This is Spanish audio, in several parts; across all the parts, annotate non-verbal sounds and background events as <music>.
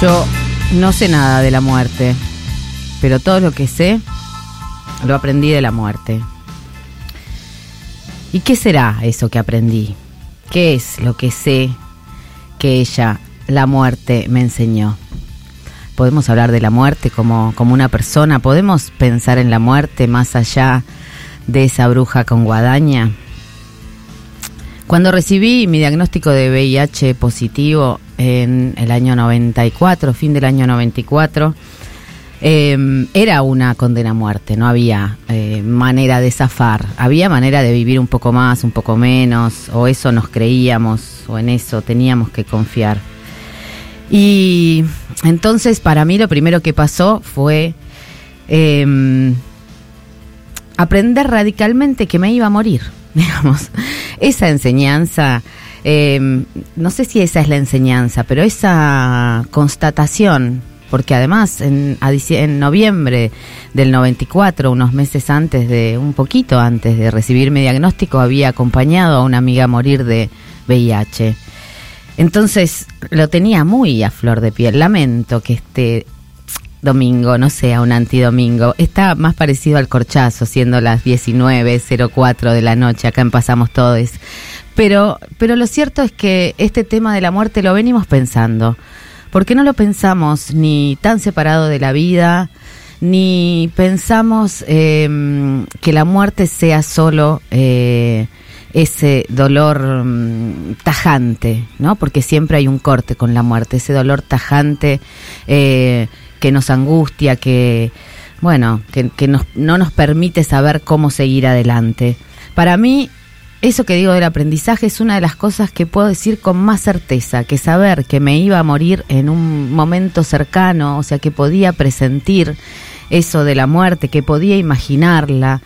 Yo no sé nada de la muerte, pero todo lo que sé lo aprendí de la muerte. ¿Y qué será eso que aprendí? ¿Qué es lo que sé que ella, la muerte, me enseñó? Podemos hablar de la muerte como, como una persona, podemos pensar en la muerte más allá de esa bruja con guadaña. Cuando recibí mi diagnóstico de VIH positivo en el año 94, fin del año 94, eh, era una condena a muerte, no había eh, manera de zafar, había manera de vivir un poco más, un poco menos, o eso nos creíamos, o en eso teníamos que confiar. Y entonces para mí lo primero que pasó fue eh, aprender radicalmente que me iba a morir, <laughs> digamos. Esa enseñanza, eh, no sé si esa es la enseñanza, pero esa constatación, porque además en, en noviembre del 94, unos meses antes de, un poquito antes de recibir mi diagnóstico, había acompañado a una amiga a morir de VIH. Entonces lo tenía muy a flor de piel. Lamento que este domingo no sea un antidomingo. Está más parecido al corchazo, siendo las 19.04 de la noche. Acá en Pasamos Todos. Pero, pero lo cierto es que este tema de la muerte lo venimos pensando. Porque no lo pensamos ni tan separado de la vida, ni pensamos eh, que la muerte sea solo eh, ese dolor um, tajante, ¿no? Porque siempre hay un corte con la muerte, ese dolor tajante eh, que nos angustia, que, bueno, que, nos, no nos permite saber cómo seguir adelante. Para mí, eso que digo del aprendizaje es una de las cosas que puedo decir con más certeza, que saber que me iba a morir en un momento cercano, o sea, que podía presentir eso de la muerte, que podía imaginarla,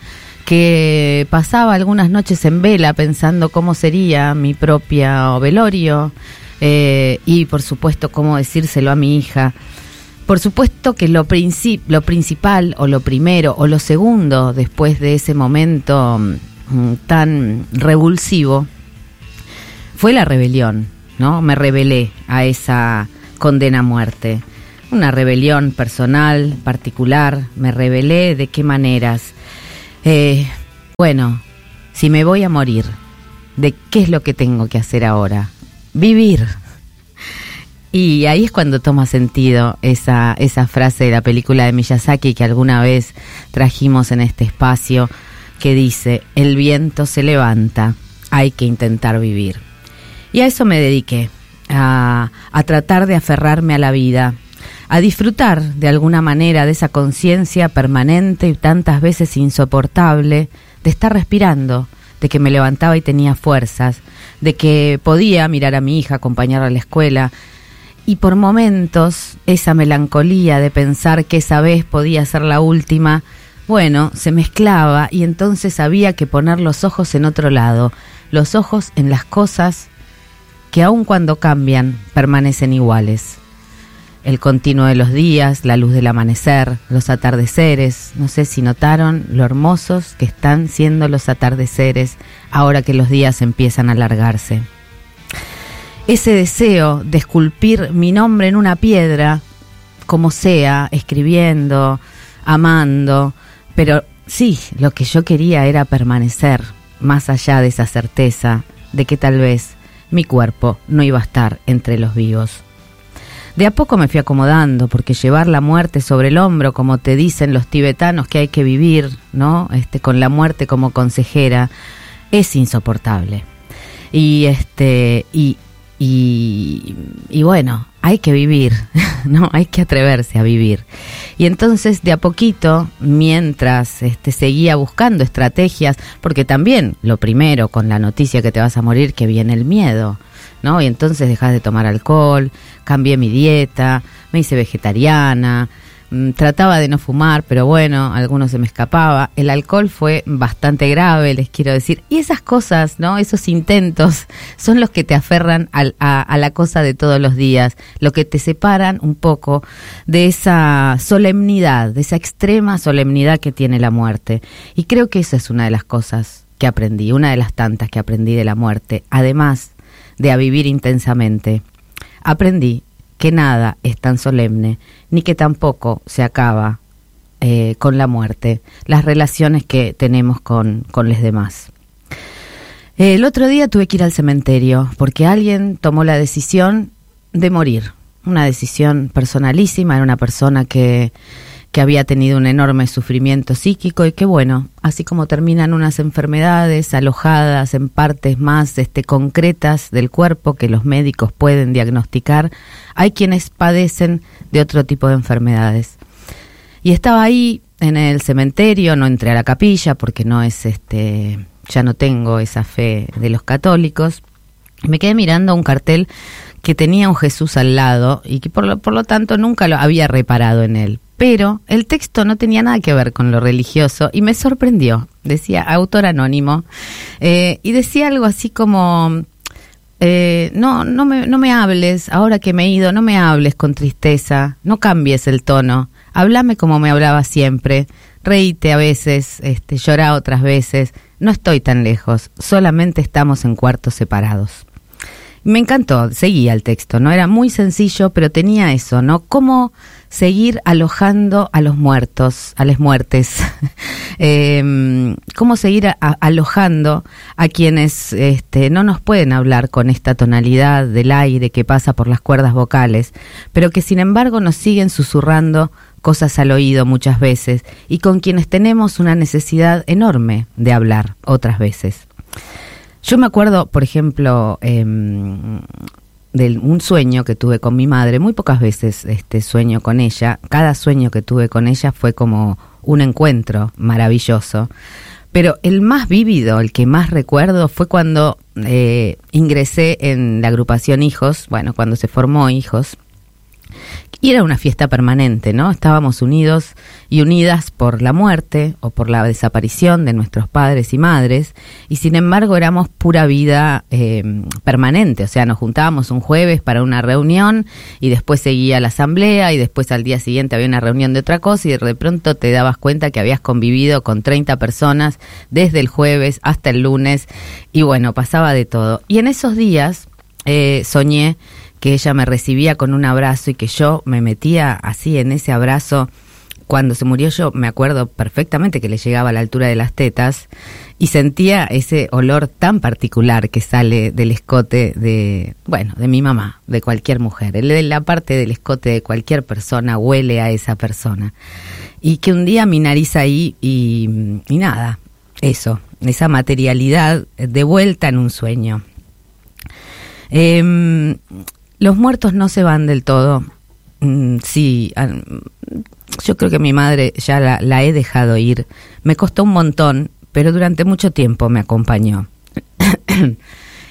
que pasaba algunas noches en vela pensando cómo sería mi propia velorio eh, y por supuesto cómo decírselo a mi hija. Por supuesto que lo, lo principal o lo primero o lo segundo después de ese momento mm, tan revulsivo fue la rebelión, ¿no? Me rebelé a esa condena a muerte. Una rebelión personal, particular, me rebelé de qué maneras. Eh, bueno, si me voy a morir, ¿de qué es lo que tengo que hacer ahora? Vivir. Y ahí es cuando toma sentido esa, esa frase de la película de Miyazaki que alguna vez trajimos en este espacio, que dice, el viento se levanta, hay que intentar vivir. Y a eso me dediqué, a, a tratar de aferrarme a la vida, a disfrutar de alguna manera de esa conciencia permanente y tantas veces insoportable de estar respirando, de que me levantaba y tenía fuerzas, de que podía mirar a mi hija, acompañarla a la escuela, y por momentos esa melancolía de pensar que esa vez podía ser la última, bueno, se mezclaba y entonces había que poner los ojos en otro lado, los ojos en las cosas que aun cuando cambian permanecen iguales. El continuo de los días, la luz del amanecer, los atardeceres, no sé si notaron lo hermosos que están siendo los atardeceres ahora que los días empiezan a alargarse ese deseo de esculpir mi nombre en una piedra, como sea, escribiendo, amando, pero sí, lo que yo quería era permanecer, más allá de esa certeza de que tal vez mi cuerpo no iba a estar entre los vivos. De a poco me fui acomodando, porque llevar la muerte sobre el hombro, como te dicen los tibetanos que hay que vivir, ¿no? Este, con la muerte como consejera, es insoportable. Y este, y, y, y, bueno, hay que vivir, <laughs> ¿no? Hay que atreverse a vivir. Y entonces, de a poquito, mientras este, seguía buscando estrategias, porque también lo primero con la noticia que te vas a morir, que viene el miedo, ¿no? Y entonces dejas de tomar alcohol, cambié mi dieta, me hice vegetariana, trataba de no fumar, pero bueno, algunos se me escapaba. El alcohol fue bastante grave, les quiero decir. Y esas cosas, ¿no? Esos intentos son los que te aferran a, a, la cosa de todos los días, lo que te separan un poco de esa solemnidad, de esa extrema solemnidad que tiene la muerte. Y creo que esa es una de las cosas que aprendí, una de las tantas que aprendí de la muerte, además de a vivir intensamente. Aprendí que nada es tan solemne, ni que tampoco se acaba eh, con la muerte, las relaciones que tenemos con, con los demás. El otro día tuve que ir al cementerio porque alguien tomó la decisión de morir, una decisión personalísima, era una persona que que había tenido un enorme sufrimiento psíquico y que bueno, así como terminan unas enfermedades alojadas en partes más este, concretas del cuerpo que los médicos pueden diagnosticar, hay quienes padecen de otro tipo de enfermedades. Y estaba ahí en el cementerio, no entré a la capilla porque no es este, ya no tengo esa fe de los católicos. Me quedé mirando un cartel que tenía un Jesús al lado y que por lo, por lo tanto nunca lo había reparado en él pero el texto no tenía nada que ver con lo religioso y me sorprendió. Decía autor anónimo eh, y decía algo así como, eh, no, no me, no me hables, ahora que me he ido, no me hables con tristeza, no cambies el tono, háblame como me hablaba siempre, reíte a veces, este, llora otras veces, no estoy tan lejos, solamente estamos en cuartos separados. Me encantó, seguía el texto, ¿no? Era muy sencillo, pero tenía eso, ¿no? Cómo seguir alojando a los muertos, a las muertes. <laughs> Em, cómo seguir alojando a quienes este, no nos pueden hablar con esta tonalidad del aire que pasa por las cuerdas vocales, pero que sin embargo nos siguen susurrando cosas al oído muchas veces y con quienes tenemos una necesidad enorme de hablar otras veces. Yo me acuerdo, por ejemplo, em, de un sueño que tuve con mi madre, muy pocas veces este sueño con ella, cada sueño que tuve con ella fue como un encuentro maravilloso, pero el más vívido, el que más recuerdo fue cuando eh, ingresé en la agrupación Hijos, bueno, cuando se formó Hijos, y era una fiesta permanente, ¿no? Estábamos unidos y unidas por la muerte o por la desaparición de nuestros padres y madres, y sin embargo éramos pura vida eh, permanente, o sea, nos juntábamos un jueves para una reunión y después seguía la asamblea y después al día siguiente había una reunión de otra cosa y de pronto te dabas cuenta que habías convivido con 30 personas desde el jueves hasta el lunes y bueno, pasaba de todo. Y en esos días eh, soñé que ella me recibía con un abrazo y que yo me metía así en ese abrazo. Cuando se murió yo me acuerdo perfectamente que le llegaba a la altura de las tetas y sentía ese olor tan particular que sale del escote de, bueno, de mi mamá, de cualquier mujer. La parte del escote de cualquier persona huele a esa persona. Y que un día mi nariz ahí y, nada, eso, esa materialidad de vuelta en un sueño. Eh, los muertos no se van del todo. Mm, sí, yo creo que mi madre ya la, he dejado ir. Me costó un montón, pero durante mucho tiempo me acompañó. <coughs>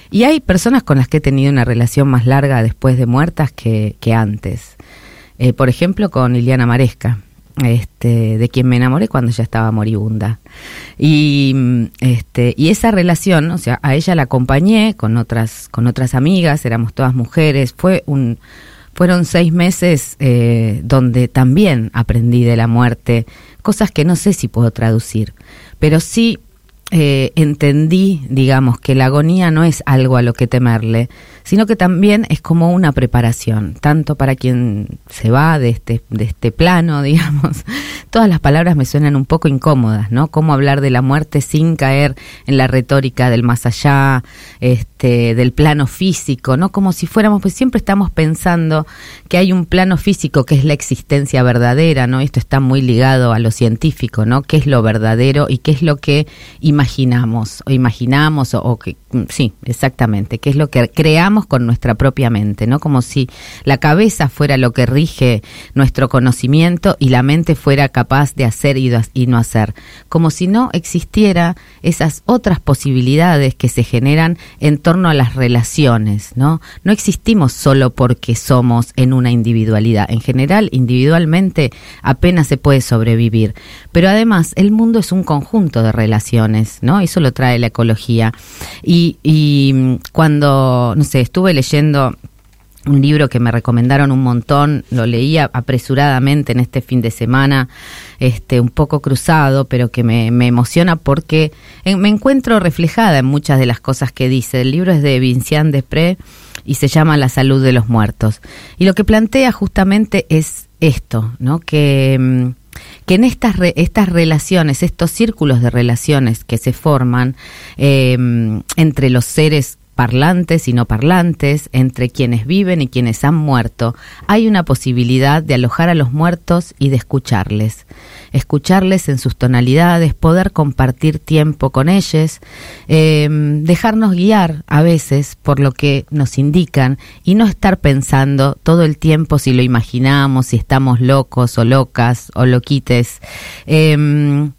y hay personas con las que he tenido una relación más larga después de muertas que, antes. Eh, por ejemplo, con Liliana Maresca este, de quien me enamoré cuando ella estaba moribunda. Y, este, y esa relación, o sea, a ella la acompañé con otras, con otras amigas, éramos todas mujeres, fue un, fueron seis meses eh, donde también aprendí de la muerte, cosas que no sé si puedo traducir, pero sí eh, entendí, digamos, que la agonía no es algo a lo que temerle, sino que también es como una preparación, tanto para quien se va de este, de este plano, <laughs> digamos. Todas las palabras me suenan un poco incómodas, ¿no? Cómo hablar de la muerte sin caer en la retórica del más allá, este, del plano físico, ¿no? Como si fuéramos, pues siempre estamos pensando que hay un plano físico que es la existencia verdadera, ¿no? Esto está muy ligado a lo científico, ¿no? ¿Qué es lo verdadero y qué es lo que imaginamos o imaginamos o, que sí, exactamente, qué es lo que creamos con nuestra propia mente, ¿no? Como si la cabeza fuera lo que rige nuestro conocimiento y la mente fuera capaz de hacer y no hacer, como si no existiera esas otras posibilidades que se generan en torno a las relaciones, ¿no? No existimos solo porque somos en una individualidad, en general individualmente apenas se puede sobrevivir, pero además el mundo es un conjunto de relaciones ¿no? Eso lo trae la ecología. Y, y cuando, no sé, estuve leyendo un libro que me recomendaron un montón, lo leía apresuradamente en este fin de semana, este, un poco cruzado, pero que me, emociona porque me encuentro reflejada en muchas de las cosas que dice. El libro es de Vincian Desprez y se llama La salud de los muertos. Y lo que plantea justamente es esto, ¿no? Que, mm, que en estas, estas relaciones, estos círculos de relaciones que se forman eh, entre los seres parlantes y no parlantes, entre quienes viven y quienes han muerto, hay una posibilidad de alojar a los muertos y de escucharles. Escucharles en sus tonalidades, poder compartir tiempo con ellos, em, dejarnos guiar a veces por lo que nos indican y no estar pensando todo el tiempo si lo imaginamos, si estamos locos o locas o loquites. Em,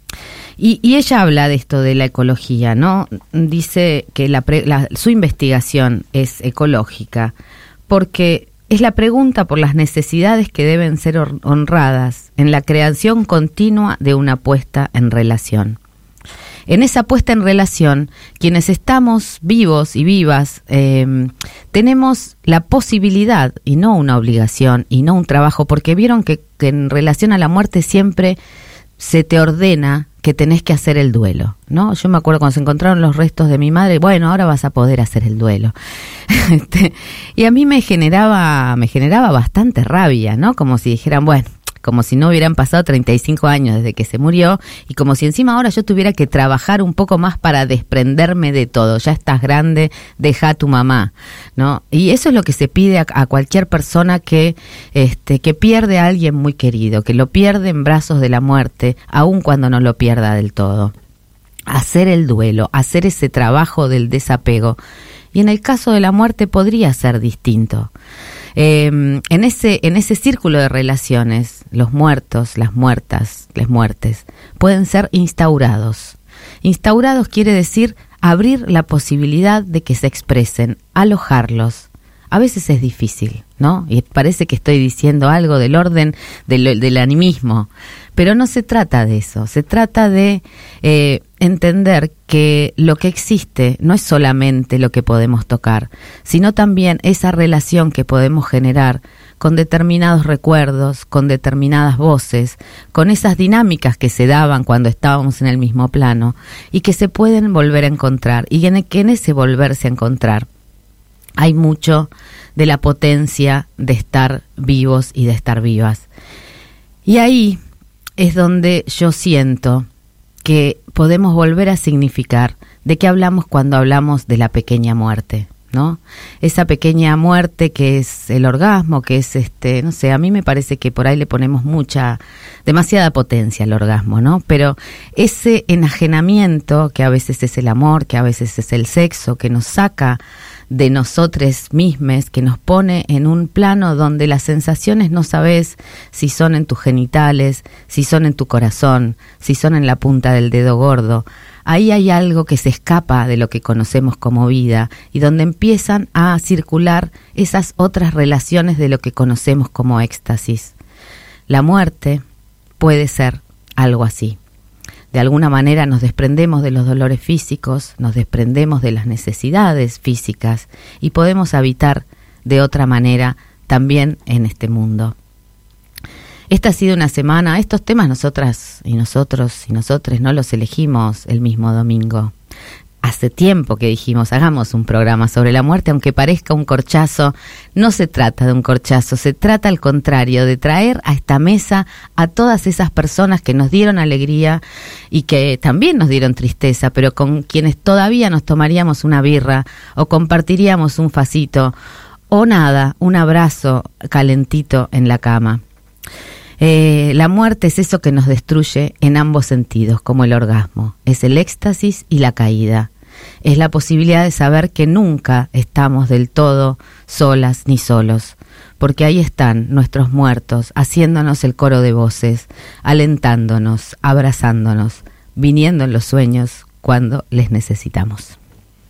y, ella habla de esto de la ecología, ¿no? Dice que su investigación es ecológica porque es la pregunta por las necesidades que deben ser honradas en la creación continua de una puesta en relación. En esa puesta en relación, quienes estamos vivos y vivas, em, tenemos la posibilidad, y no una obligación, y no un trabajo, porque vieron que en relación a la muerte siempre se te ordena que tenés que hacer el duelo, ¿no? Yo me acuerdo cuando se encontraron los restos de mi madre, bueno, ahora vas a poder hacer el duelo. <laughs> Este, y a mí me generaba, me generaba bastante rabia, ¿no? Como si dijeran, bueno, como si no hubieran pasado 35 años desde que se murió y como si encima ahora yo tuviera que trabajar un poco más para desprenderme de todo. Ya estás grande, deja a tu mamá, ¿no? Y eso es lo que se pide a, cualquier persona que este que pierde a alguien muy querido, que lo pierde en brazos de la muerte, aun cuando no lo pierda del todo. Hacer el duelo, hacer ese trabajo del desapego. Y en el caso de la muerte podría ser distinto. Em, en, ese, en ese círculo de relaciones, los muertos, las muertas, las muertes, pueden ser instaurados. Instaurados quiere decir abrir la posibilidad de que se expresen, alojarlos. A veces es difícil, ¿no? Y parece que estoy diciendo algo del orden del, del animismo, pero no se trata de eso, se trata de eh, entender que lo que existe no es solamente lo que podemos tocar, sino también esa relación que podemos generar con determinados recuerdos, con determinadas voces, con esas dinámicas que se daban cuando estábamos en el mismo plano y que se pueden volver a encontrar y en, que en ese volverse a encontrar hay mucho de la potencia de estar vivos y de estar vivas. Y ahí es donde yo siento que podemos volver a significar de qué hablamos cuando hablamos de la pequeña muerte, ¿no? Esa pequeña muerte que es el orgasmo, que es este, no sé, a mí me parece que por ahí le ponemos mucha, demasiada potencia al orgasmo, ¿no? Pero ese enajenamiento, que a veces es el amor, que a veces es el sexo, que nos saca de nosotros mismos que nos pone en un plano donde las sensaciones no sabes si son en tus genitales, si son en tu corazón, si son en la punta del dedo gordo. Ahí hay algo que se escapa de lo que conocemos como vida y donde empiezan a circular esas otras relaciones de lo que conocemos como éxtasis. La muerte puede ser algo así de alguna manera nos desprendemos de los dolores físicos, nos desprendemos de las necesidades físicas y podemos habitar de otra manera también en este mundo. Esta ha sido una semana, estos temas nosotras y nosotros y nosotros no los elegimos el mismo domingo hace tiempo que dijimos, hagamos un programa sobre la muerte, aunque parezca un corchazo, no se trata de un corchazo, se trata al contrario, de traer a esta mesa a todas esas personas que nos dieron alegría y que también nos dieron tristeza, pero con quienes todavía nos tomaríamos una birra o compartiríamos un facito o nada, un abrazo calentito en la cama. Eh, la muerte es eso que nos destruye en ambos sentidos, como el orgasmo. Es el éxtasis y la caída es la posibilidad de saber que nunca estamos del todo solas ni solos, porque ahí están nuestros muertos haciéndonos el coro de voces, alentándonos, abrazándonos, viniendo en los sueños cuando les necesitamos.